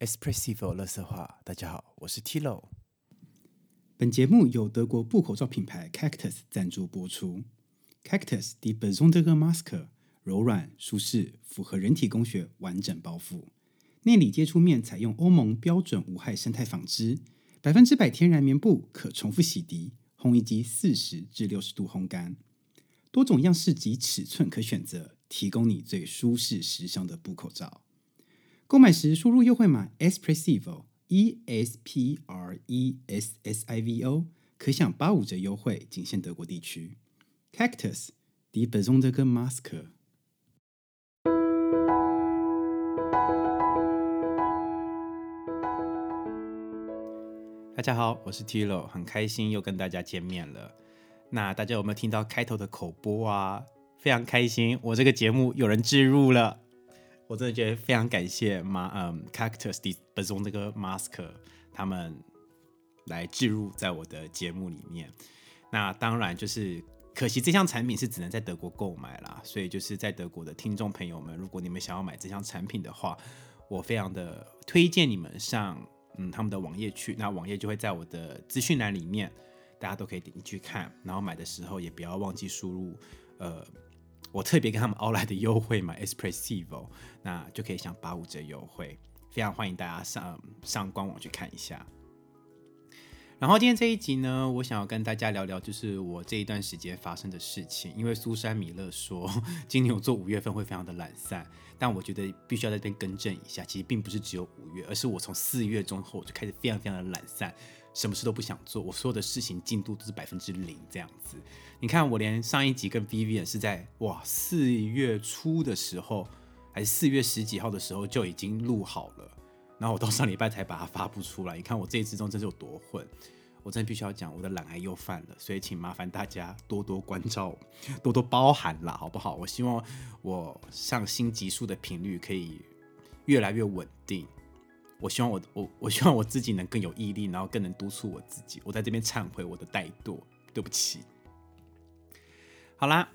Espressivo 乐色话，大家好，我是 Tilo。本节目由德国布口罩品牌 Cactus 赞助播出。Cactus Die besondere Maske，柔软、舒适，符合人体工学，完整包覆。内里接触面采用欧盟标准无害生态纺织，百分之百天然棉布，可重复洗涤，烘衣机四十至六十度烘干，多种样式及尺寸可选择，提供你最舒适时尚的布口罩。购买时输入优惠码 Espressivo E S P R E S S I V O，可享八五折优惠，仅限德国地区。Cactus Die besondere Maske。大家好，我是 Tilo，很开心又跟大家见面了。那大家有没有听到开头的口播啊？非常开心，我这个节目有人置入了，我真的觉得非常感谢马嗯 Cactus Die besondere Maske 他们来置入在我的节目里面。那当然就是可惜这项产品是只能在德国购买啦，所以就是在德国的听众朋友们，如果你们想要买这项产品的话，我非常的推荐你们上嗯他们的网页去，那网页就会在我的资讯栏里面，大家都可以点进去看，然后买的时候也不要忘记输入呃我特别跟他们凹来的优惠嘛 Espressivo，那就可以享八五折优惠，非常欢迎大家上上官网去看一下。然后今天这一集呢，我想要跟大家聊聊，就是我这一段时间发生的事情。因为苏珊米勒说，金牛座五月份会非常的懒散，但我觉得必须要在这边更正一下，其实并不是只有五月，而是我从四月中后就开始非常非常的懒散，什么事都不想做，我所有的事情进度都是百分之零这样子。你看，我连上一集跟 Vivian 是在哇四月初的时候，还是四月十几号的时候就已经录好了。然后我到上礼拜才把它发布出来，你看我这一之中真是有多混，我真的必须要讲我的懒癌又犯了，所以请麻烦大家多多关照，多多包涵啦，好不好？我希望我上新集数的频率可以越来越稳定，我希望我我我希望我自己能更有毅力，然后更能督促我自己。我在这边忏悔我的怠惰，对不起。好啦，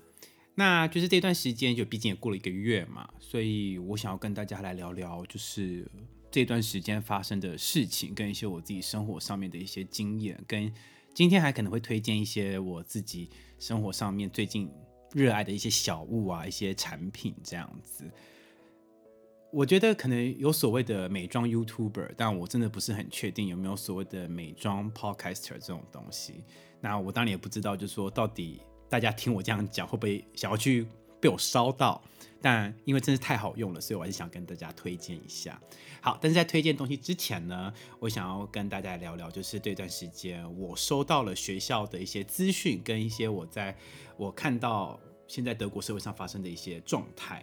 那就是这段时间，就毕竟也过了一个月嘛，所以我想要跟大家来聊聊，就是。这段时间发生的事情，跟一些我自己生活上面的一些经验，跟今天还可能会推荐一些我自己生活上面最近热爱的一些小物啊，一些产品这样子。我觉得可能有所谓的美妆 YouTuber，但我真的不是很确定有没有所谓的美妆 Podcaster 这种东西。那我当然也不知道，就是说到底大家听我这样讲，会不会想要去被我烧到？但因为真是太好用了，所以我还是想跟大家推荐一下。好，但是在推荐东西之前呢，我想要跟大家聊聊，就是这段时间我收到了学校的一些资讯，跟一些我在我看到现在德国社会上发生的一些状态。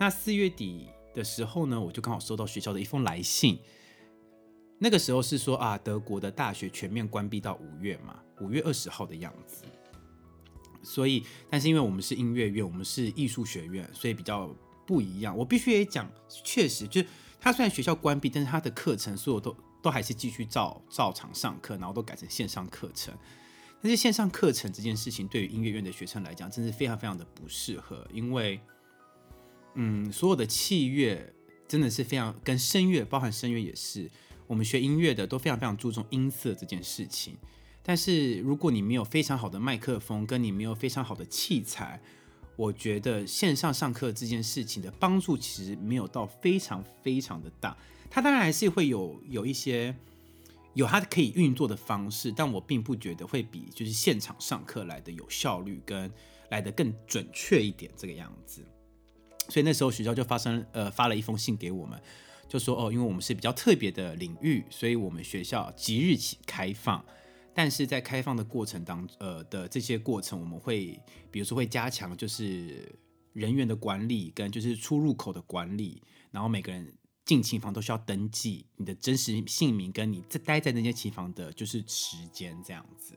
那四月底的时候呢，我就刚好收到学校的一封来信，那个时候是说啊，德国的大学全面关闭到五月嘛，五月二十号的样子。所以，但是因为我们是音乐院，我们是艺术学院，所以比较不一样。我必须也讲，确实，就是他虽然学校关闭，但是他的课程所有都都还是继续照照常上课，然后都改成线上课程。但是线上课程这件事情，对于音乐院的学生来讲，真是非常非常的不适合，因为，嗯，所有的器乐真的是非常跟声乐，包含声乐也是，我们学音乐的都非常非常注重音色这件事情。但是如果你没有非常好的麦克风，跟你没有非常好的器材，我觉得线上上课这件事情的帮助其实没有到非常非常的大。它当然还是会有有一些有它可以运作的方式，但我并不觉得会比就是现场上课来的有效率，跟来的更准确一点这个样子。所以那时候学校就发生呃发了一封信给我们，就说哦，因为我们是比较特别的领域，所以我们学校即日起开放。但是在开放的过程当呃的这些过程，我们会比如说会加强就是人员的管理跟就是出入口的管理，然后每个人进琴房都需要登记你的真实姓名跟你在待在那间琴房的就是时间这样子，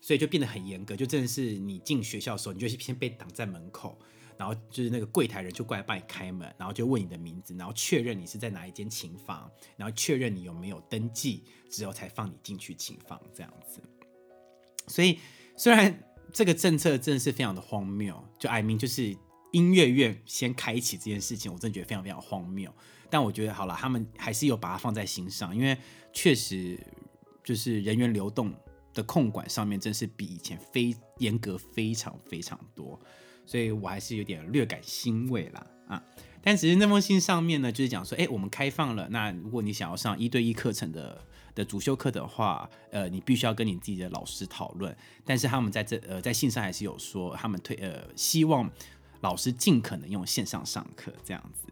所以就变得很严格，就真的是你进学校的时候，你就先被挡在门口。然后就是那个柜台人就过来帮你开门，然后就问你的名字，然后确认你是在哪一间琴房，然后确认你有没有登记之后才放你进去琴房这样子。所以虽然这个政策真的是非常的荒谬，就 I mean 就是音乐院先开启这件事情，我真的觉得非常非常荒谬。但我觉得好了，他们还是有把它放在心上，因为确实就是人员流动的控管上面，真是比以前非严格非常非常多，所以我还是有点略感欣慰啦啊。但只是那封信上面呢，就是讲说，哎，我们开放了，那如果你想要上一对一课程的的主修课的话，呃，你必须要跟你自己的老师讨论。但是他们在这呃在信上还是有说，他们推呃希望老师尽可能用线上上课这样子。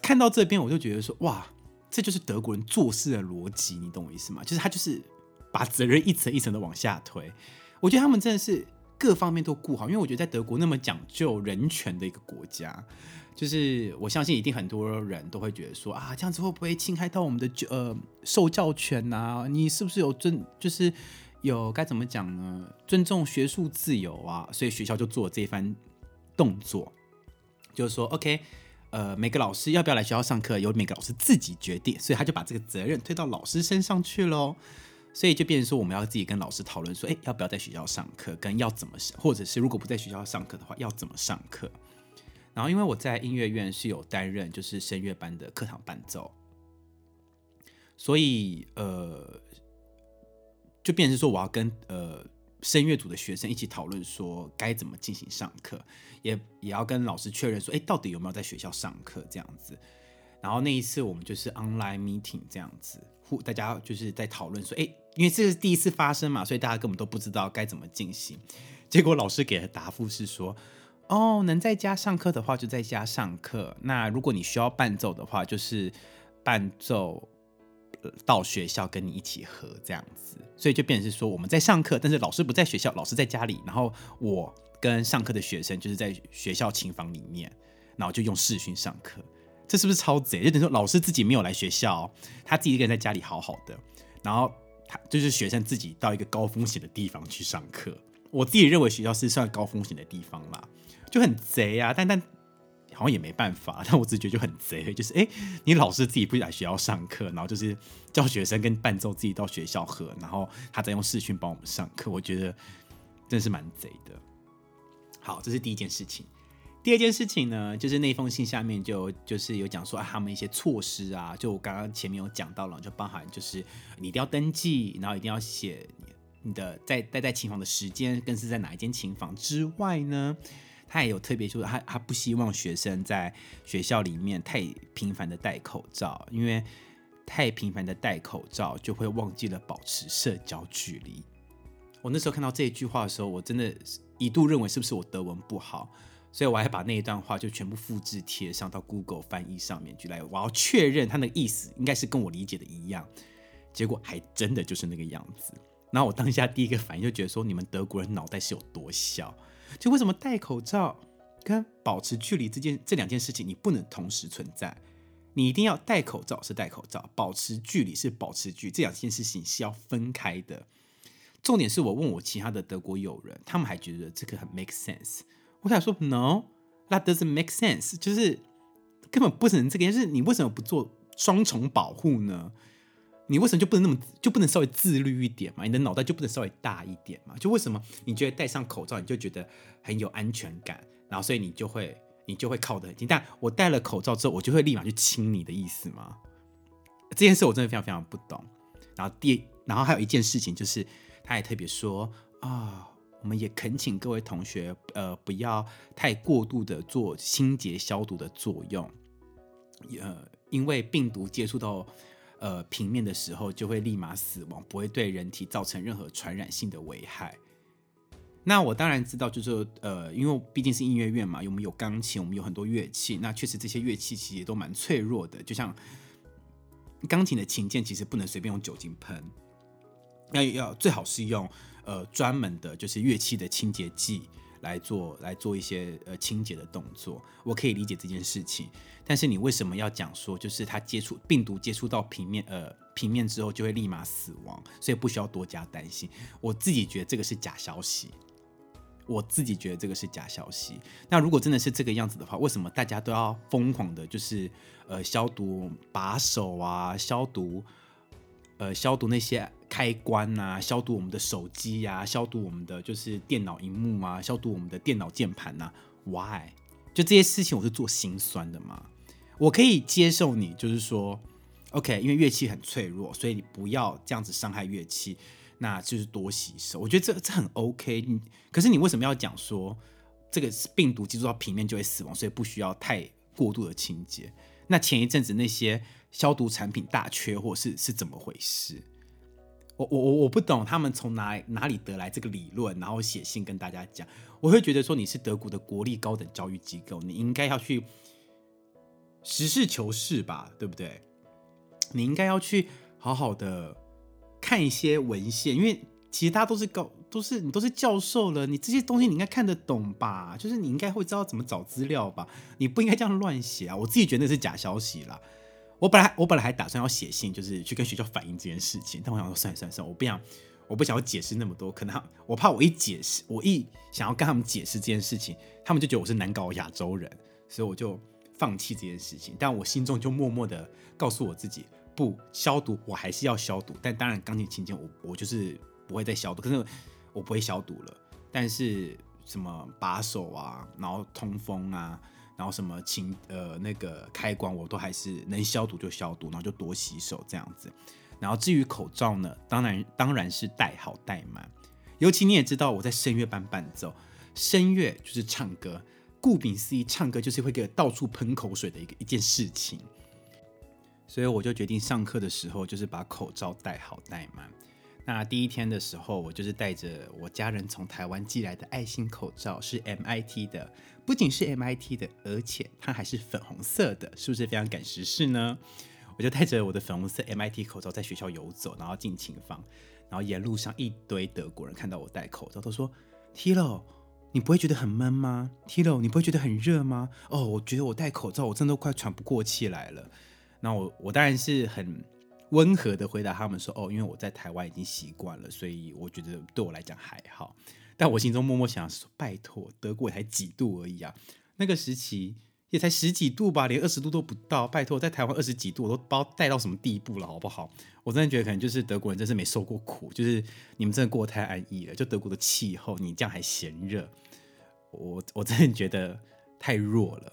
看到这边我就觉得说，哇，这就是德国人做事的逻辑，你懂我意思吗？就是他就是把责任一层一层的往下推。我觉得他们真的是各方面都顾好，因为我觉得在德国那么讲究人权的一个国家。就是我相信一定很多人都会觉得说啊，这样子会不会侵害到我们的呃受教权呐？你是不是有尊就是有该怎么讲呢？尊重学术自由啊，所以学校就做这番动作，就是说 OK，呃，每个老师要不要来学校上课，由每个老师自己决定，所以他就把这个责任推到老师身上去喽。所以就变成说，我们要自己跟老师讨论说，哎，要不要在学校上课，跟要怎么上，或者是如果不在学校上课的话，要怎么上课。然后，因为我在音乐院是有担任就是声乐班的课堂伴奏，所以呃，就变成说我要跟呃声乐组的学生一起讨论说该怎么进行上课，也也要跟老师确认说，哎，到底有没有在学校上课这样子。然后那一次我们就是 online meeting 这样子，互大家就是在讨论说，哎，因为这是第一次发生嘛，所以大家根本都不知道该怎么进行。结果老师给的答复是说。哦，能在家上课的话就在家上课。那如果你需要伴奏的话，就是伴奏到学校跟你一起合这样子。所以就变成是说我们在上课，但是老师不在学校，老师在家里，然后我跟上课的学生就是在学校琴房里面，然后就用视讯上课。这是不是超贼？就等于说老师自己没有来学校，他自己一个人在家里好好的，然后他就是学生自己到一个高风险的地方去上课。我自己认为学校是算高风险的地方啦。就很贼啊，但但好像也没办法。但我直觉就很贼，就是哎，你老师自己不来学校上课，然后就是叫学生跟伴奏自己到学校喝，然后他再用视讯帮我们上课。我觉得真是蛮贼的。好，这是第一件事情。第二件事情呢，就是那封信下面就就是有讲说他们一些措施啊，就我刚刚前面有讲到了，就包含就是你一定要登记，然后一定要写你的在待在琴房的时间，更是在哪一间琴房之外呢？他也有特别说，他他不希望学生在学校里面太频繁的戴口罩，因为太频繁的戴口罩就会忘记了保持社交距离。我那时候看到这一句话的时候，我真的一度认为是不是我德文不好，所以我还把那一段话就全部复制贴上到 Google 翻译上面去来，我要确认他那个意思应该是跟我理解的一样。结果还真的就是那个样子。然后我当下第一个反应就觉得说，你们德国人脑袋是有多小？就为什么戴口罩跟保持距离这件这两件事情，你不能同时存在？你一定要戴口罩是戴口罩，保持距离是保持距，这两件事情是要分开的。重点是我问我其他的德国友人，他们还觉得这个很 make sense。我想说，no，that doesn't make sense，就是根本不能这个，就是你为什么不做双重保护呢？你为什么就不能那么就不能稍微自律一点嘛？你的脑袋就不能稍微大一点嘛？就为什么你觉得戴上口罩你就觉得很有安全感，然后所以你就会你就会靠得很近？但我戴了口罩之后，我就会立马去亲你的意思吗？这件事我真的非常非常不懂。然后第然后还有一件事情就是，他也特别说啊，我们也恳请各位同学呃不要太过度的做清洁消毒的作用，呃，因为病毒接触到。呃，平面的时候就会立马死亡，不会对人体造成任何传染性的危害。那我当然知道，就是呃，因为毕竟是音乐院嘛，我们有钢琴，我们有很多乐器。那确实这些乐器其实也都蛮脆弱的，就像钢琴的琴键，其实不能随便用酒精喷，要要最好是用呃专门的，就是乐器的清洁剂。来做来做一些呃清洁的动作，我可以理解这件事情。但是你为什么要讲说，就是它接触病毒接触到平面呃平面之后就会立马死亡，所以不需要多加担心。我自己觉得这个是假消息，我自己觉得这个是假消息。那如果真的是这个样子的话，为什么大家都要疯狂的，就是呃消毒把手啊，消毒呃消毒那些？开关呐，消毒我们的手机呀，消毒我们的就是电脑荧幕啊，消毒我们的电脑键盘呐。Why？就这些事情我是做心酸的嘛。我可以接受你，就是说，OK，因为乐器很脆弱，所以你不要这样子伤害乐器，那就是多洗手。我觉得这这很 OK。你可是你为什么要讲说这个病毒接触到平面就会死亡，所以不需要太过度的清洁？那前一阵子那些消毒产品大缺货是是怎么回事？我我我我不懂他们从哪哪里得来这个理论，然后写信跟大家讲。我会觉得说你是德国的国立高等教育机构，你应该要去实事求是吧，对不对？你应该要去好好的看一些文献，因为其他都是高都是你都是教授了，你这些东西你应该看得懂吧？就是你应该会知道怎么找资料吧？你不应该这样乱写啊！我自己觉得那是假消息啦。我本来我本来还打算要写信，就是去跟学校反映这件事情，但我想说算了算了算了，我不想我不想要解释那么多，可能我怕我一解释，我一想要跟他们解释这件事情，他们就觉得我是难搞亚洲人，所以我就放弃这件事情。但我心中就默默的告诉我自己，不消毒我还是要消毒，但当然钢琴琴键我我就是不会再消毒，可是我不会消毒了。但是什么把手啊，然后通风啊。然后什么清呃那个开关我都还是能消毒就消毒，然后就多洗手这样子。然后至于口罩呢，当然当然是戴好戴满。尤其你也知道我在声乐班伴奏，声乐就是唱歌，顾名思义，唱歌就是会给到处喷口水的一个一件事情。所以我就决定上课的时候就是把口罩戴好戴满。那第一天的时候，我就是戴着我家人从台湾寄来的爱心口罩，是 MIT 的。不仅是 MIT 的，而且它还是粉红色的，是不是非常赶时事呢？我就戴着我的粉红色 MIT 口罩在学校游走，然后进琴房，然后沿路上一堆德国人看到我戴口罩，都说：“Tilo，你不会觉得很闷吗？Tilo，你不会觉得很热吗？”哦，我觉得我戴口罩，我真的快喘不过气来了。那我我当然是很温和的回答他们说：“哦，因为我在台湾已经习惯了，所以我觉得对我来讲还好。”但我心中默默想说：“拜托，德国才几度而已啊，那个时期也才十几度吧，连二十度都不到。拜托，在台湾二十几度，我都不知道带到什么地步了，好不好？我真的觉得可能就是德国人真是没受过苦，就是你们真的过得太安逸了。就德国的气候，你这样还嫌热，我我真的觉得太弱了。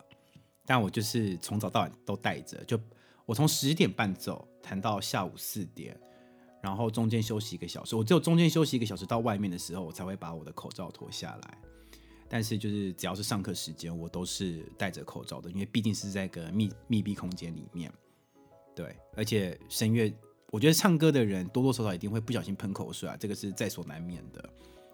但我就是从早到晚都带着，就我从十点半走，谈到下午四点。”然后中间休息一个小时，我只有中间休息一个小时到外面的时候，我才会把我的口罩脱下来。但是就是只要是上课时间，我都是戴着口罩的，因为毕竟是在个密密闭空间里面。对，而且声乐，我觉得唱歌的人多多少少一定会不小心喷口水啊，这个是在所难免的。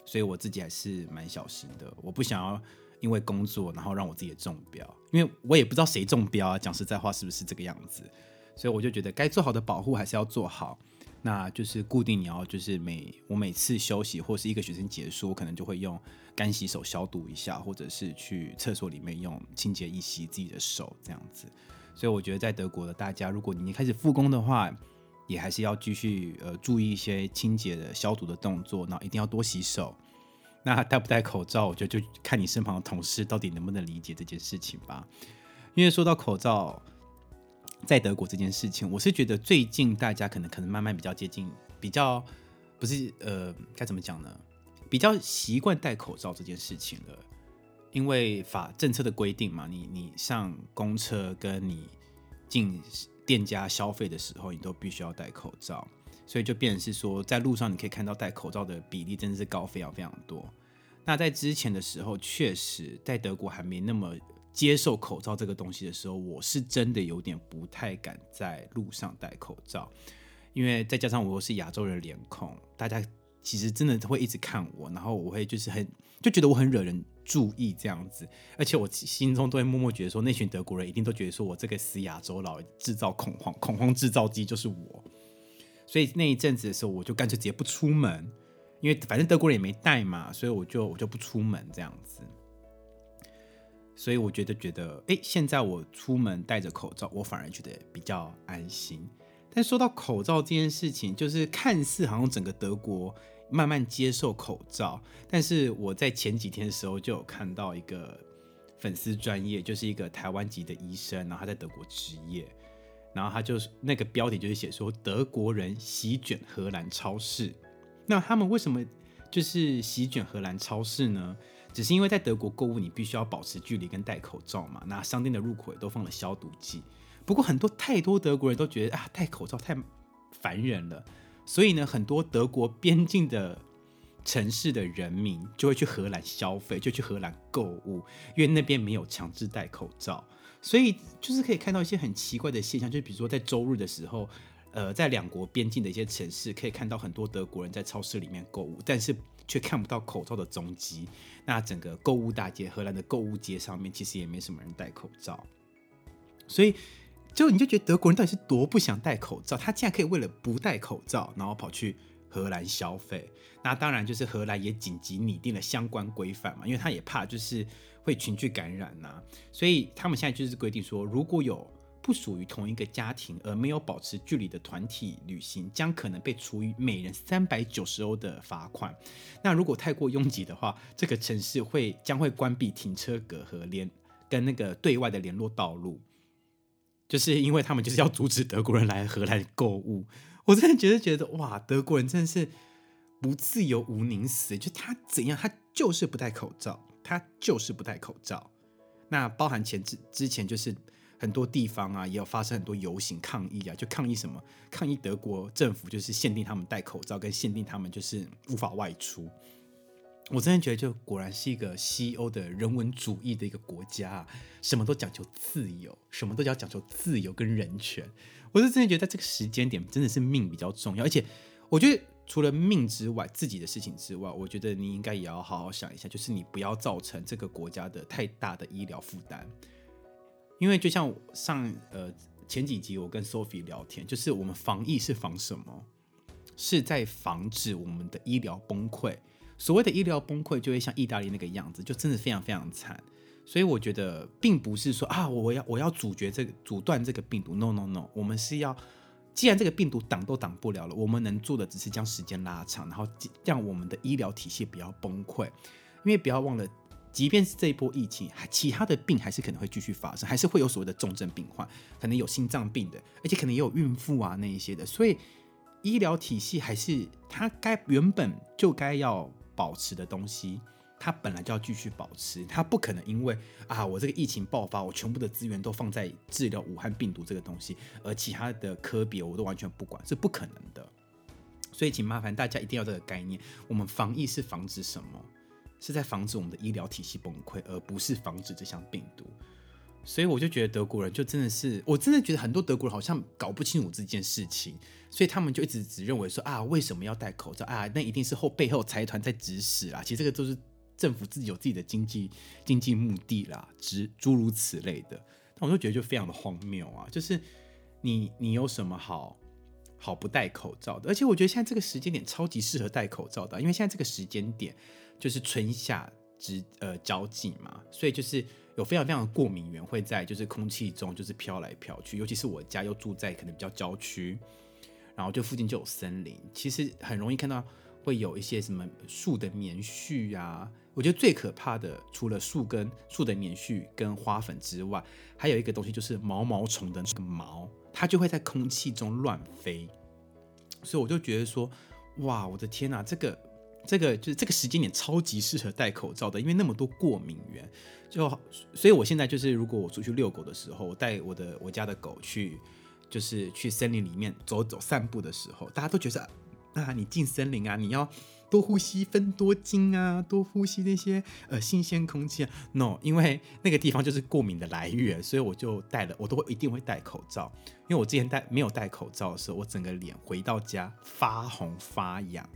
所以我自己还是蛮小心的，我不想要因为工作然后让我自己中标，因为我也不知道谁中标啊。讲实在话，是不是这个样子？所以我就觉得该做好的保护还是要做好。那就是固定，你要就是每我每次休息或是一个学生结束，我可能就会用干洗手消毒一下，或者是去厕所里面用清洁液洗自己的手这样子。所以我觉得在德国的大家，如果你开始复工的话，也还是要继续呃注意一些清洁的消毒的动作，那一定要多洗手。那戴不戴口罩，我觉得就看你身旁的同事到底能不能理解这件事情吧。因为说到口罩。在德国这件事情，我是觉得最近大家可能可能慢慢比较接近，比较不是呃该怎么讲呢？比较习惯戴口罩这件事情了，因为法政策的规定嘛，你你上公车跟你进店家消费的时候，你都必须要戴口罩，所以就变成是说，在路上你可以看到戴口罩的比例真的是高非常非常多。那在之前的时候，确实在德国还没那么。接受口罩这个东西的时候，我是真的有点不太敢在路上戴口罩，因为再加上我又是亚洲人脸孔，大家其实真的会一直看我，然后我会就是很就觉得我很惹人注意这样子，而且我心中都会默默觉得说，那群德国人一定都觉得说我这个死亚洲佬制造恐慌，恐慌制造机就是我，所以那一阵子的时候，我就干脆直接不出门，因为反正德国人也没戴嘛，所以我就我就不出门这样子。所以我觉得觉得，哎，现在我出门戴着口罩，我反而觉得比较安心。但说到口罩这件事情，就是看似好像整个德国慢慢接受口罩，但是我在前几天的时候就有看到一个粉丝专业，就是一个台湾籍的医生，然后他在德国执业，然后他就是那个标题就是写说德国人席卷荷兰超市。那他们为什么就是席卷荷兰超市呢？只是因为在德国购物，你必须要保持距离跟戴口罩嘛。那商店的入口也都放了消毒剂。不过很多太多德国人都觉得啊，戴口罩太烦人了，所以呢，很多德国边境的城市的人民就会去荷兰消费，就去荷兰购物，因为那边没有强制戴口罩。所以就是可以看到一些很奇怪的现象，就比如说在周日的时候，呃，在两国边境的一些城市，可以看到很多德国人在超市里面购物，但是却看不到口罩的踪迹。那整个购物大街，荷兰的购物街上面，其实也没什么人戴口罩。所以，就你就觉得德国人到底是多不想戴口罩？他竟然可以为了不戴口罩，然后跑去荷兰消费。那当然就是荷兰也紧急拟定了相关规范嘛，因为他也怕就是。会群聚感染呐，所以他们现在就是规定说，如果有不属于同一个家庭而没有保持距离的团体旅行，将可能被处以每人三百九十欧的罚款。那如果太过拥挤的话，这个城市会将会关闭停车格和连跟那个对外的联络道路，就是因为他们就是要阻止德国人来荷兰购物。我真的觉得觉得哇，德国人真的是不自由无宁死，就他怎样，他就是不戴口罩。他就是不戴口罩，那包含前之之前就是很多地方啊，也有发生很多游行抗议啊，就抗议什么？抗议德国政府就是限定他们戴口罩，跟限定他们就是无法外出。我真的觉得，就果然是一个西欧的人文主义的一个国家，什么都讲究自由，什么都要讲究自由跟人权。我是真的觉得，在这个时间点，真的是命比较重要，而且我觉得。除了命之外，自己的事情之外，我觉得你应该也要好好想一下，就是你不要造成这个国家的太大的医疗负担。因为就像上呃前几集我跟 Sophie 聊天，就是我们防疫是防什么？是在防止我们的医疗崩溃。所谓的医疗崩溃，就会像意大利那个样子，就真的非常非常惨。所以我觉得并不是说啊，我要我要阻绝这个阻断这个病毒，no no no，我们是要。既然这个病毒挡都挡不了了，我们能做的只是将时间拉长，然后让我们的医疗体系不要崩溃。因为不要忘了，即便是这一波疫情，还其他的病还是可能会继续发生，还是会有所谓的重症病患，可能有心脏病的，而且可能也有孕妇啊那一些的。所以医疗体系还是它该原本就该要保持的东西。它本来就要继续保持，它不可能因为啊，我这个疫情爆发，我全部的资源都放在治疗武汉病毒这个东西，而其他的科别我都完全不管，是不可能的。所以，请麻烦大家一定要这个概念：我们防疫是防止什么？是在防止我们的医疗体系崩溃，而不是防止这项病毒。所以，我就觉得德国人就真的是，我真的觉得很多德国人好像搞不清楚这件事情，所以他们就一直只认为说啊，为什么要戴口罩啊？那一定是后背后财团在指使啊。其实这个都是。政府自己有自己的经济经济目的啦，之诸如此类的，但我就觉得就非常的荒谬啊！就是你你有什么好好不戴口罩的？而且我觉得现在这个时间点超级适合戴口罩的，因为现在这个时间点就是春夏之呃交际嘛，所以就是有非常非常的过敏源会在就是空气中就是飘来飘去，尤其是我家又住在可能比较郊区，然后就附近就有森林，其实很容易看到会有一些什么树的棉絮啊。我觉得最可怕的，除了树根、树的棉絮跟花粉之外，还有一个东西就是毛毛虫的那个毛，它就会在空气中乱飞。所以我就觉得说，哇，我的天哪，这个这个就是这个时间点超级适合戴口罩的，因为那么多过敏源。就所以，我现在就是如果我出去遛狗的时候，我带我的我家的狗去，就是去森林里面走走散步的时候，大家都觉得啊，你进森林啊，你要。多呼吸分多精啊，多呼吸那些呃新鲜空气啊。No，因为那个地方就是过敏的来源，所以我就戴了，我都会一定会戴口罩。因为我之前戴没有戴口罩的时候，我整个脸回到家发红发痒。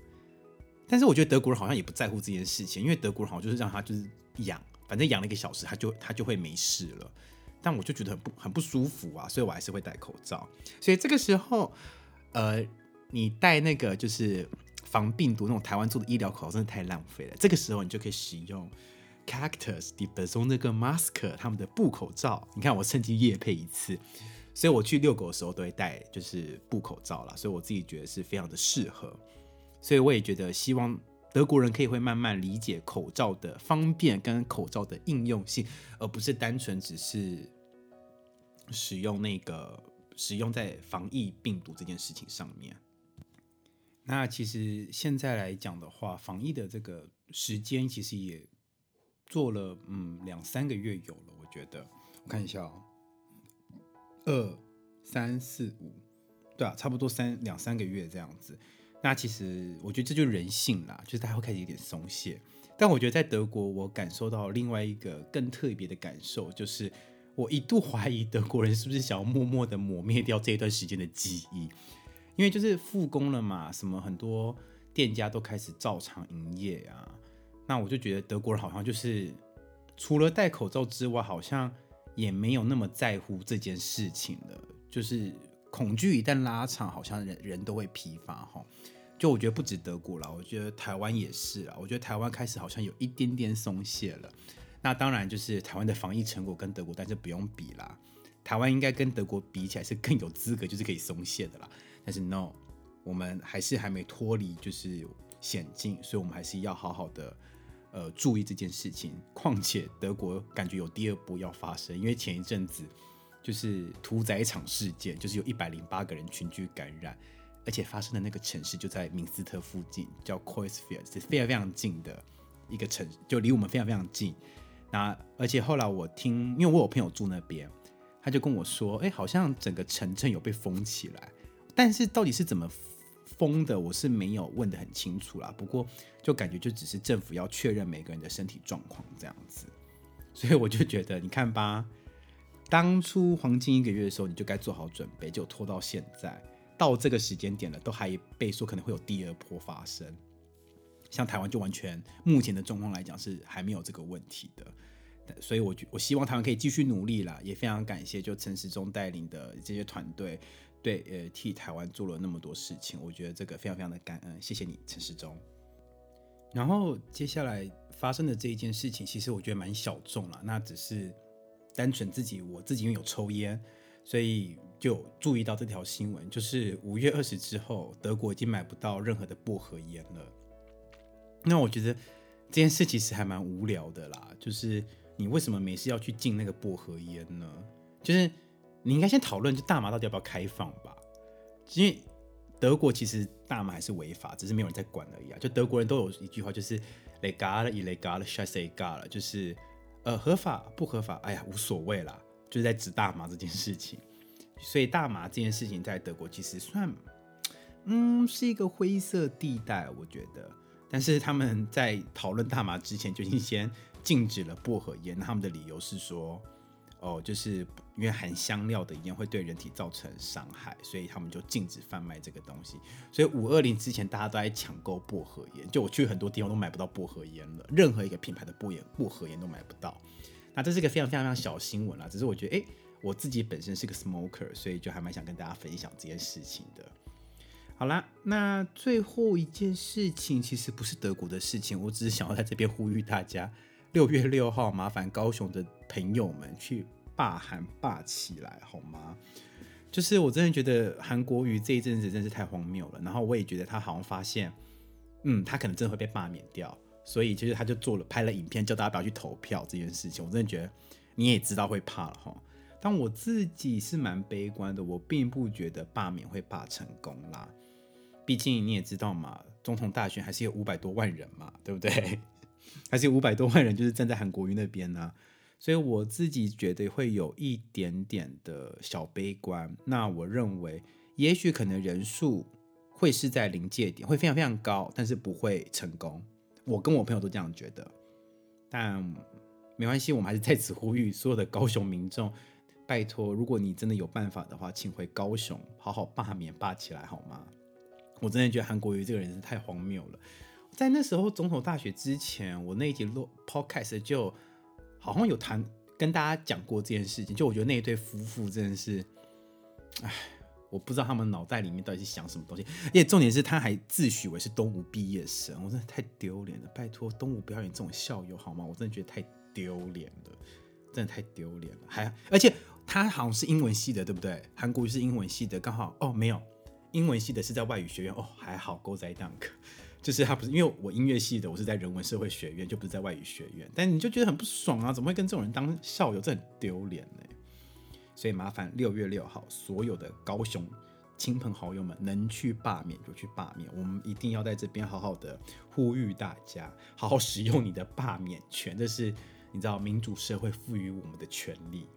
但是我觉得德国人好像也不在乎这件事情，因为德国人好像就是让他就是痒，反正痒了一个小时，他就他就会没事了。但我就觉得很不很不舒服啊，所以我还是会戴口罩。所以这个时候，呃，你戴那个就是。防病毒那种台湾做的医疗口罩真的太浪费了。这个时候你就可以使用 Cactus d e b e z o n 那个 mask 他们的布口罩。你看我趁机夜配一次，所以我去遛狗的时候都会戴就是布口罩啦。所以我自己觉得是非常的适合。所以我也觉得希望德国人可以会慢慢理解口罩的方便跟口罩的应用性，而不是单纯只是使用那个使用在防疫病毒这件事情上面。那其实现在来讲的话，防疫的这个时间其实也做了嗯两三个月有了，我觉得我看一下哦，二三四五，对啊，差不多三两三个月这样子。那其实我觉得这就是人性啦，就是大家会开始有点松懈。但我觉得在德国，我感受到另外一个更特别的感受，就是我一度怀疑德国人是不是想要默默的抹灭掉这一段时间的记忆，因为就是复工了嘛，什么很多店家都开始照常营业啊。那我就觉得德国人好像就是除了戴口罩之外，好像也没有那么在乎这件事情了。就是恐惧一旦拉长，好像人人都会疲乏哈。就我觉得不止德国了，我觉得台湾也是啊。我觉得台湾开始好像有一点点松懈了。那当然就是台湾的防疫成果跟德国，但是不用比啦。台湾应该跟德国比起来是更有资格，就是可以松懈的啦。但是 no，我们还是还没脱离就是险境，所以我们还是要好好的呃注意这件事情。况且德国感觉有第二波要发生，因为前一阵子就是屠宰场事件，就是有一百零八个人群聚感染。而且发生的那个城市就在明斯特附近，叫 c o i s f i e l d 是非常非常近的一个城，就离我们非常非常近。那而且后来我听，因为我有朋友住那边，他就跟我说，哎，好像整个城镇有被封起来，但是到底是怎么封的，我是没有问的很清楚啦。不过就感觉就只是政府要确认每个人的身体状况这样子，所以我就觉得，你看吧，当初黄金一个月的时候，你就该做好准备，就拖到现在。到这个时间点了，都还被说可能会有第二波发生。像台湾就完全目前的状况来讲是还没有这个问题的，所以我我希望台湾可以继续努力啦，也非常感谢就陈时中带领的这些团队，对呃替台湾做了那么多事情，我觉得这个非常非常的感恩，谢谢你陈世忠。然后接下来发生的这一件事情，其实我觉得蛮小众了，那只是单纯自己我自己因为有抽烟，所以。就注意到这条新闻，就是五月二十之后，德国已经买不到任何的薄荷烟了。那我觉得这件事其实还蛮无聊的啦，就是你为什么没事要去禁那个薄荷烟呢？就是你应该先讨论，就大麻到底要不要开放吧？因为德国其实大麻还是违法，只是没有人在管而已啊。就德国人都有一句话，就是 legal illegal just legal，就是呃合法不合法，哎呀无所谓啦，就是在指大麻这件事情。所以大麻这件事情在德国其实算，嗯，是一个灰色地带，我觉得。但是他们在讨论大麻之前就已经先禁止了薄荷烟，他们的理由是说，哦，就是因为含香料的烟会对人体造成伤害，所以他们就禁止贩卖这个东西。所以五二零之前大家都在抢购薄荷烟，就我去很多地方都买不到薄荷烟了，任何一个品牌的薄烟薄荷烟都买不到。那这是一个非常非常非常小新闻啦，只是我觉得，哎。我自己本身是个 smoker，所以就还蛮想跟大家分享这件事情的。好啦，那最后一件事情其实不是德国的事情，我只是想要在这边呼吁大家，六月六号麻烦高雄的朋友们去霸韩霸起来好吗？就是我真的觉得韩国瑜这一阵子真是太荒谬了，然后我也觉得他好像发现，嗯，他可能真的会被罢免掉，所以其实他就做了拍了影片，叫大家不要去投票这件事情。我真的觉得你也知道会怕了哈。但我自己是蛮悲观的，我并不觉得罢免会罢成功啦。毕竟你也知道嘛，总统大选还是有五百多万人嘛，对不对？还是五百多万人就是站在韩国瑜那边呢。所以我自己觉得会有一点点的小悲观。那我认为，也许可能人数会是在临界点，会非常非常高，但是不会成功。我跟我朋友都这样觉得。但没关系，我们还是在此呼吁所有的高雄民众。拜托，如果你真的有办法的话，请回高雄好好罢免罢起来好吗？我真的觉得韩国瑜这个人是太荒谬了。在那时候总统大选之前，我那一集录 podcast 就好像有谈跟大家讲过这件事情。就我觉得那一对夫妇真的是，哎，我不知道他们脑袋里面到底是想什么东西。而且重点是他还自诩为是东吴毕业生，我真的太丢脸了。拜托，东吴不要演这种校友好吗？我真的觉得太丢脸了，真的太丢脸了。还而且。他好像是英文系的，对不对？韩国是英文系的，刚好哦，没有，英文系的是在外语学院哦，还好，Go 在 Dunk，就是他不是因为我音乐系的，我是在人文社会学院，就不是在外语学院，但你就觉得很不爽啊，怎么会跟这种人当校友，这很丢脸呢？所以麻烦六月六号所有的高雄亲朋好友们能去罢免就去罢免，我们一定要在这边好好的呼吁大家，好好使用你的罢免权，这是你知道民主社会赋予我们的权利。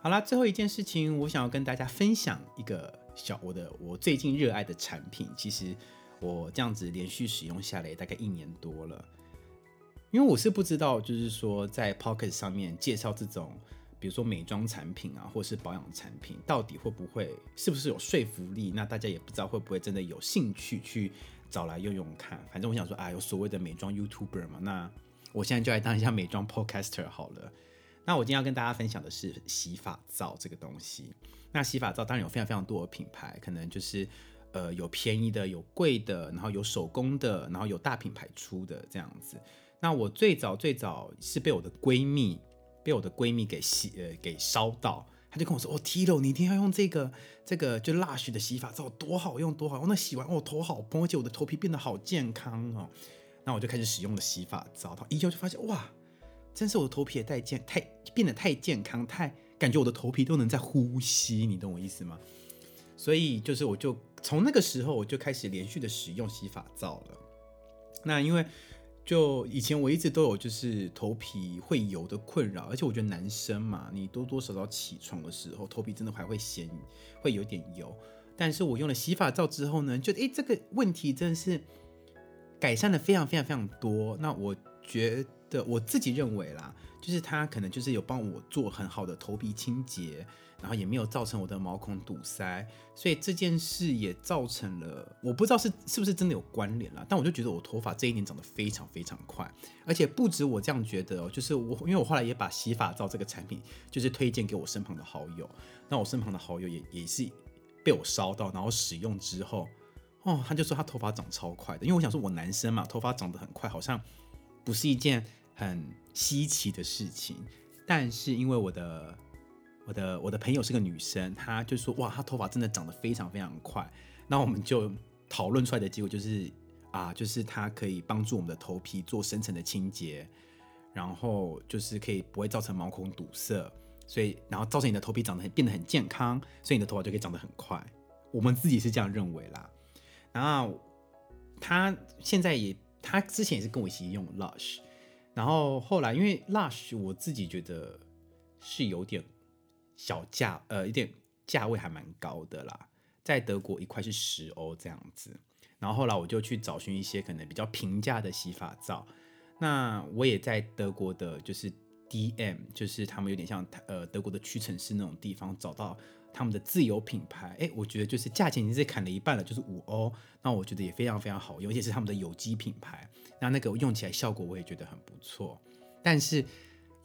好啦，最后一件事情，我想要跟大家分享一个小我的我最近热爱的产品。其实我这样子连续使用下来大概一年多了，因为我是不知道，就是说在 Pocket 上面介绍这种，比如说美妆产品啊，或是保养产品，到底会不会是不是有说服力？那大家也不知道会不会真的有兴趣去找来用用看。反正我想说啊，有所谓的美妆 YouTuber 嘛，那我现在就来当一下美妆 Podcaster 好了。那我今天要跟大家分享的是洗发皂这个东西。那洗发皂当然有非常非常多的品牌，可能就是呃有便宜的，有贵的，然后有手工的，然后有大品牌出的这样子。那我最早最早是被我的闺蜜被我的闺蜜给洗呃给烧到，她就跟我说：“哦，Tilo，你一定要用这个这个就 Lush 的洗发皂，多好用多好用！那洗完哦头好蓬，而且我的头皮变得好健康哦。”那我就开始使用了洗发皂，它一用就发现哇。真是我的头皮也太健太变得太健康，太感觉我的头皮都能在呼吸，你懂我意思吗？所以就是我就从那个时候我就开始连续的使用洗发皂了。那因为就以前我一直都有就是头皮会油的困扰，而且我觉得男生嘛，你多多少少起床的时候头皮真的还会嫌，会有点油。但是我用了洗发皂之后呢，就诶这个问题真的是改善了非常非常非常多。那我觉得我自己认为啦，就是它可能就是有帮我做很好的头皮清洁，然后也没有造成我的毛孔堵塞，所以这件事也造成了我不知道是是不是真的有关联了，但我就觉得我头发这一年长得非常非常快，而且不止我这样觉得哦，就是我因为我后来也把洗发皂这个产品就是推荐给我身旁的好友，那我身旁的好友也也是被我烧到，然后使用之后，哦，他就说他头发长超快的，因为我想说我男生嘛，头发长得很快，好像。不是一件很稀奇的事情，但是因为我的我的我的朋友是个女生，她就说哇，她头发真的长得非常非常快。那我们就讨论出来的结果就是啊，就是它可以帮助我们的头皮做深层的清洁，然后就是可以不会造成毛孔堵塞，所以然后造成你的头皮长得很变得很健康，所以你的头发就可以长得很快。我们自己是这样认为啦。然后他现在也。他之前也是跟我一起用 Lush，然后后来因为 Lush 我自己觉得是有点小价，呃，有点价位还蛮高的啦，在德国一块是十欧这样子。然后后来我就去找寻一些可能比较平价的洗发皂。那我也在德国的，就是 DM，就是他们有点像呃德国的屈臣氏那种地方找到。他们的自有品牌，哎，我觉得就是价钱已经是砍了一半了，就是五欧。那我觉得也非常非常好用，而且是他们的有机品牌。那那个用起来效果我也觉得很不错。但是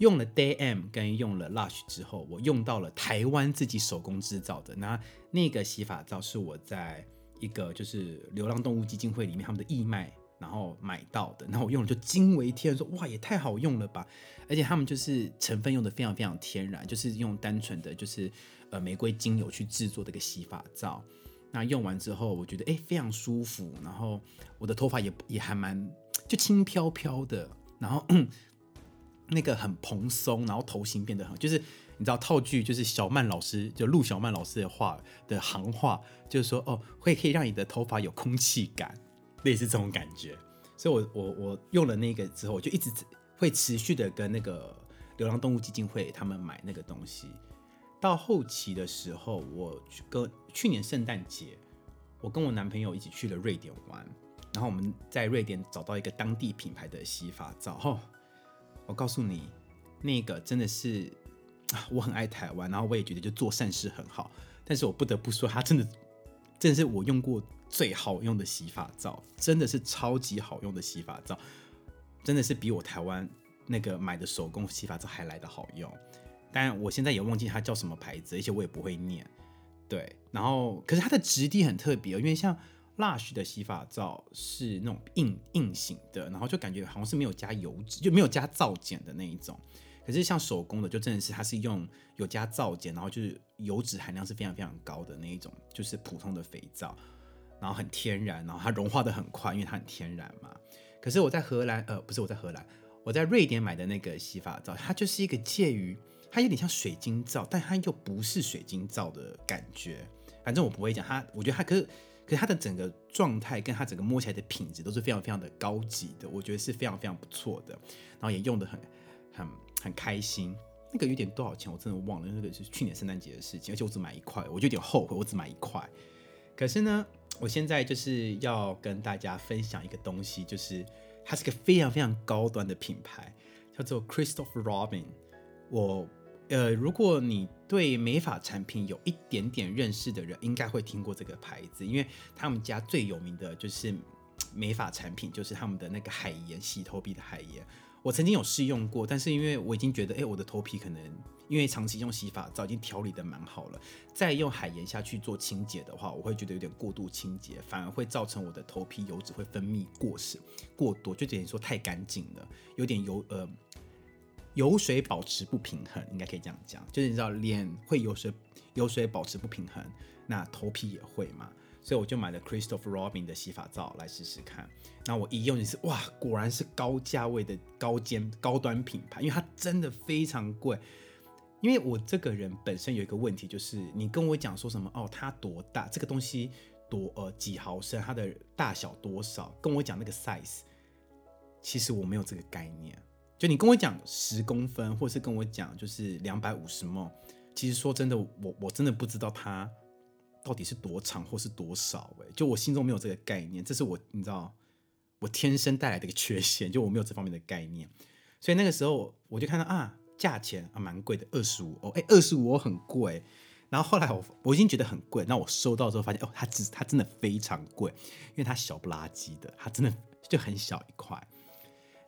用了 Day M 跟用了 Lush 之后，我用到了台湾自己手工制造的那那个洗发皂，是我在一个就是流浪动物基金会里面他们的义卖。然后买到的，然后我用了就惊为天人，说哇也太好用了吧！而且他们就是成分用的非常非常天然，就是用单纯的就是呃玫瑰精油去制作这个洗发皂。那用完之后，我觉得哎非常舒服，然后我的头发也也还蛮就轻飘飘的，然后那个很蓬松，然后头型变得很就是你知道套句就是小曼老师就陆小曼老师的话的行话，就是说哦会可以让你的头发有空气感。类似这种感觉，所以我我我用了那个之后，我就一直会持续的跟那个流浪动物基金会他们买那个东西。到后期的时候，我跟去年圣诞节，我跟我男朋友一起去了瑞典玩，然后我们在瑞典找到一个当地品牌的洗发皂。哦，我告诉你，那个真的是，我很爱台湾，然后我也觉得就做善事很好。但是我不得不说，它真的真的是我用过。最好用的洗发皂，真的是超级好用的洗发皂，真的是比我台湾那个买的手工洗发皂还来得好用。但我现在也忘记它叫什么牌子，而且我也不会念。对，然后可是它的质地很特别，因为像 Lush 的洗发皂是那种硬硬型的，然后就感觉好像是没有加油脂，就没有加皂碱的那一种。可是像手工的，就真的是它是用有加皂碱，然后就是油脂含量是非常非常高的那一种，就是普通的肥皂。然后很天然，然后它融化的很快，因为它很天然嘛。可是我在荷兰，呃，不是我在荷兰，我在瑞典买的那个洗发皂，它就是一个介于，它有点像水晶皂，但它又不是水晶皂的感觉。反正我不会讲它，我觉得它可是可是它的整个状态跟它整个摸起来的品质都是非常非常的高级的，我觉得是非常非常不错的，然后也用的很很很开心。那个有点多少钱，我真的忘了，那个是去年圣诞节的事情，而且我只买一块，我就有点后悔，我只买一块。可是呢，我现在就是要跟大家分享一个东西，就是它是个非常非常高端的品牌，叫做 Christopher Robin。我呃，如果你对美发产品有一点点认识的人，应该会听过这个牌子，因为他们家最有名的就是美发产品，就是他们的那个海盐洗头皮的海盐。我曾经有试用过，但是因为我已经觉得，哎，我的头皮可能因为长期用洗发皂已经调理的蛮好了，再用海盐下去做清洁的话，我会觉得有点过度清洁，反而会造成我的头皮油脂会分泌过剩过多，就等于说太干净了，有点油呃油水保持不平衡，应该可以这样讲，就是你知道脸会油水油水保持不平衡，那头皮也会嘛。所以我就买了 Christopher Robin 的洗发皂来试试看。那我一用就是哇，果然是高价位的高尖高端品牌，因为它真的非常贵。因为我这个人本身有一个问题，就是你跟我讲说什么哦，它多大，这个东西多呃几毫升，它的大小多少，跟我讲那个 size，其实我没有这个概念。就你跟我讲十公分，或是跟我讲就是两百五十毛其实说真的，我我真的不知道它。到底是多长或是多少？哎，就我心中没有这个概念，这是我你知道我天生带来的一个缺陷，就我没有这方面的概念。所以那个时候我就看到啊，价钱啊蛮贵的，二十五哦，哎，二十五很贵。然后后来我我已经觉得很贵，那我收到之后发现哦，它只它真的非常贵，因为它小不拉几的，它真的就很小一块。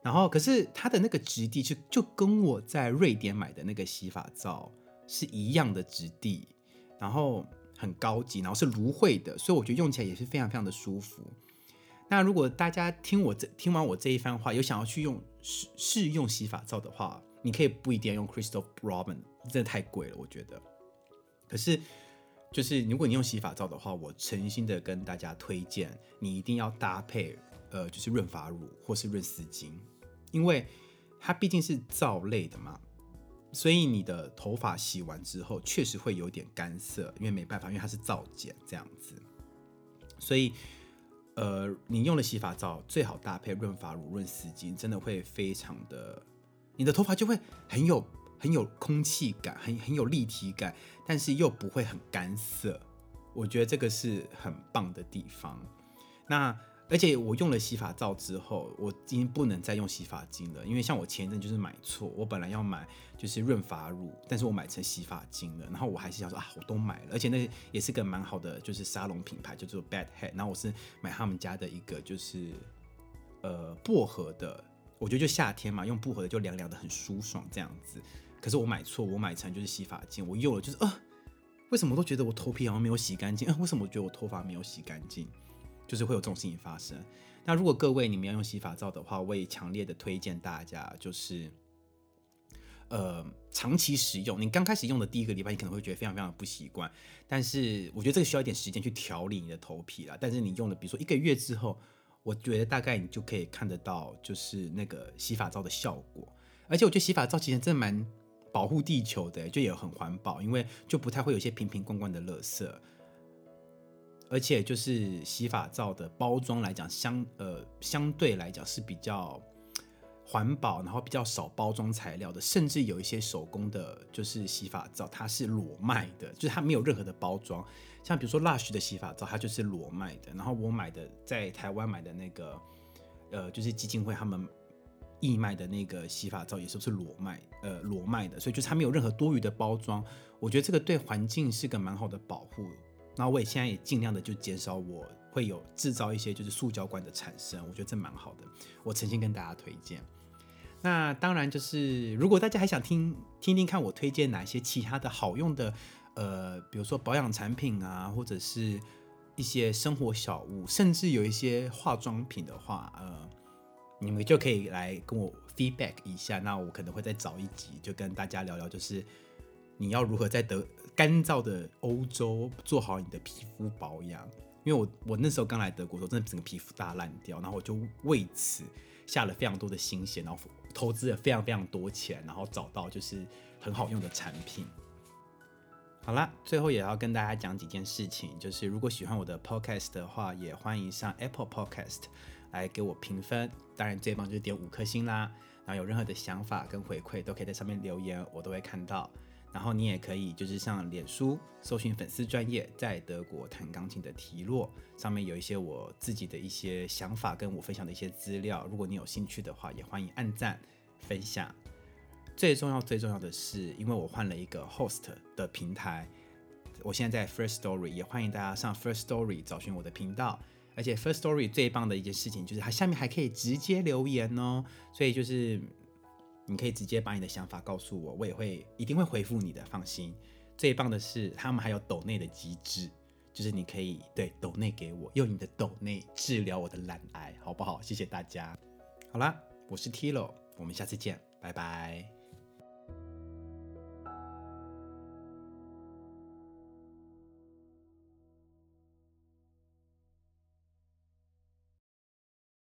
然后可是它的那个质地就就跟我在瑞典买的那个洗发皂是一样的质地，然后。很高级，然后是芦荟的，所以我觉得用起来也是非常非常的舒服。那如果大家听我这听完我这一番话，有想要去用试试用洗发皂的话，你可以不一定要用 Crystal Robin，真的太贵了，我觉得。可是就是如果你用洗发皂的话，我诚心的跟大家推荐，你一定要搭配呃，就是润发乳或是润丝巾，因为它毕竟是皂类的嘛。所以你的头发洗完之后，确实会有点干涩，因为没办法，因为它是皂碱这样子。所以，呃，你用了洗发皂，最好搭配润发乳、润丝巾，真的会非常的，你的头发就会很有很有空气感，很很有立体感，但是又不会很干涩。我觉得这个是很棒的地方。那。而且我用了洗发皂之后，我已经不能再用洗发精了，因为像我前一阵就是买错，我本来要买就是润发乳，但是我买成洗发精了，然后我还是想说啊，我都买了，而且那也是个蛮好的就是沙龙品牌，叫做 Bad Head，然后我是买他们家的一个就是呃薄荷的，我觉得就夏天嘛，用薄荷的就凉凉的很舒爽这样子。可是我买错，我买成就是洗发精，我用了就是呃，为什么都觉得我头皮好像没有洗干净？呃，为什么我觉得我头发没有洗干净？就是会有这种事情发生。那如果各位你们要用洗发皂的话，我也强烈的推荐大家，就是呃长期使用。你刚开始用的第一个礼拜，你可能会觉得非常非常不习惯，但是我觉得这个需要一点时间去调理你的头皮啦。但是你用了，比如说一个月之后，我觉得大概你就可以看得到，就是那个洗发皂的效果。而且我觉得洗发皂其实真的蛮保护地球的，就也很环保，因为就不太会有一些瓶瓶罐罐的垃圾。而且就是洗发皂的包装来讲，相呃相对来讲是比较环保，然后比较少包装材料的，甚至有一些手工的，就是洗发皂它是裸卖的，就是它没有任何的包装。像比如说 Lush 的洗发皂，它就是裸卖的。然后我买的在台湾买的那个，呃，就是基金会他们义卖的那个洗发皂，也是不是裸卖，呃，裸卖的。所以就是它没有任何多余的包装，我觉得这个对环境是个蛮好的保护。那我也现在也尽量的就减少我会有制造一些就是塑胶管的产生，我觉得这蛮好的。我曾经跟大家推荐。那当然就是如果大家还想听听听看我推荐哪些其他的好用的，呃，比如说保养产品啊，或者是一些生活小物，甚至有一些化妆品的话，呃，你们就可以来跟我 feedback 一下。那我可能会再找一集就跟大家聊聊，就是你要如何在得。干燥的欧洲做好你的皮肤保养，因为我我那时候刚来德国时候，真的整个皮肤大烂掉，然后我就为此下了非常多的心血，然后投资了非常非常多钱，然后找到就是很好用的产品。好啦，最后也要跟大家讲几件事情，就是如果喜欢我的 podcast 的话，也欢迎上 Apple Podcast 来给我评分。当然最棒就是点五颗星啦。然后有任何的想法跟回馈，都可以在上面留言，我都会看到。然后你也可以就是上脸书搜寻粉丝专业在德国弹钢琴的提洛，上面有一些我自己的一些想法跟我分享的一些资料。如果你有兴趣的话，也欢迎按赞分享。最重要最重要的是，因为我换了一个 host 的平台，我现在在 First Story，也欢迎大家上 First Story 找寻我的频道。而且 First Story 最棒的一件事情就是它下面还可以直接留言哦，所以就是你可以直接把你的想法告诉我，我也会一定会回复你的，放心。最棒的是他们还有抖内的机制，就是你可以对抖内给我，用你的抖内治疗我的懒癌，好不好？谢谢大家。好啦，我是 Tilo，我们下次见，拜拜。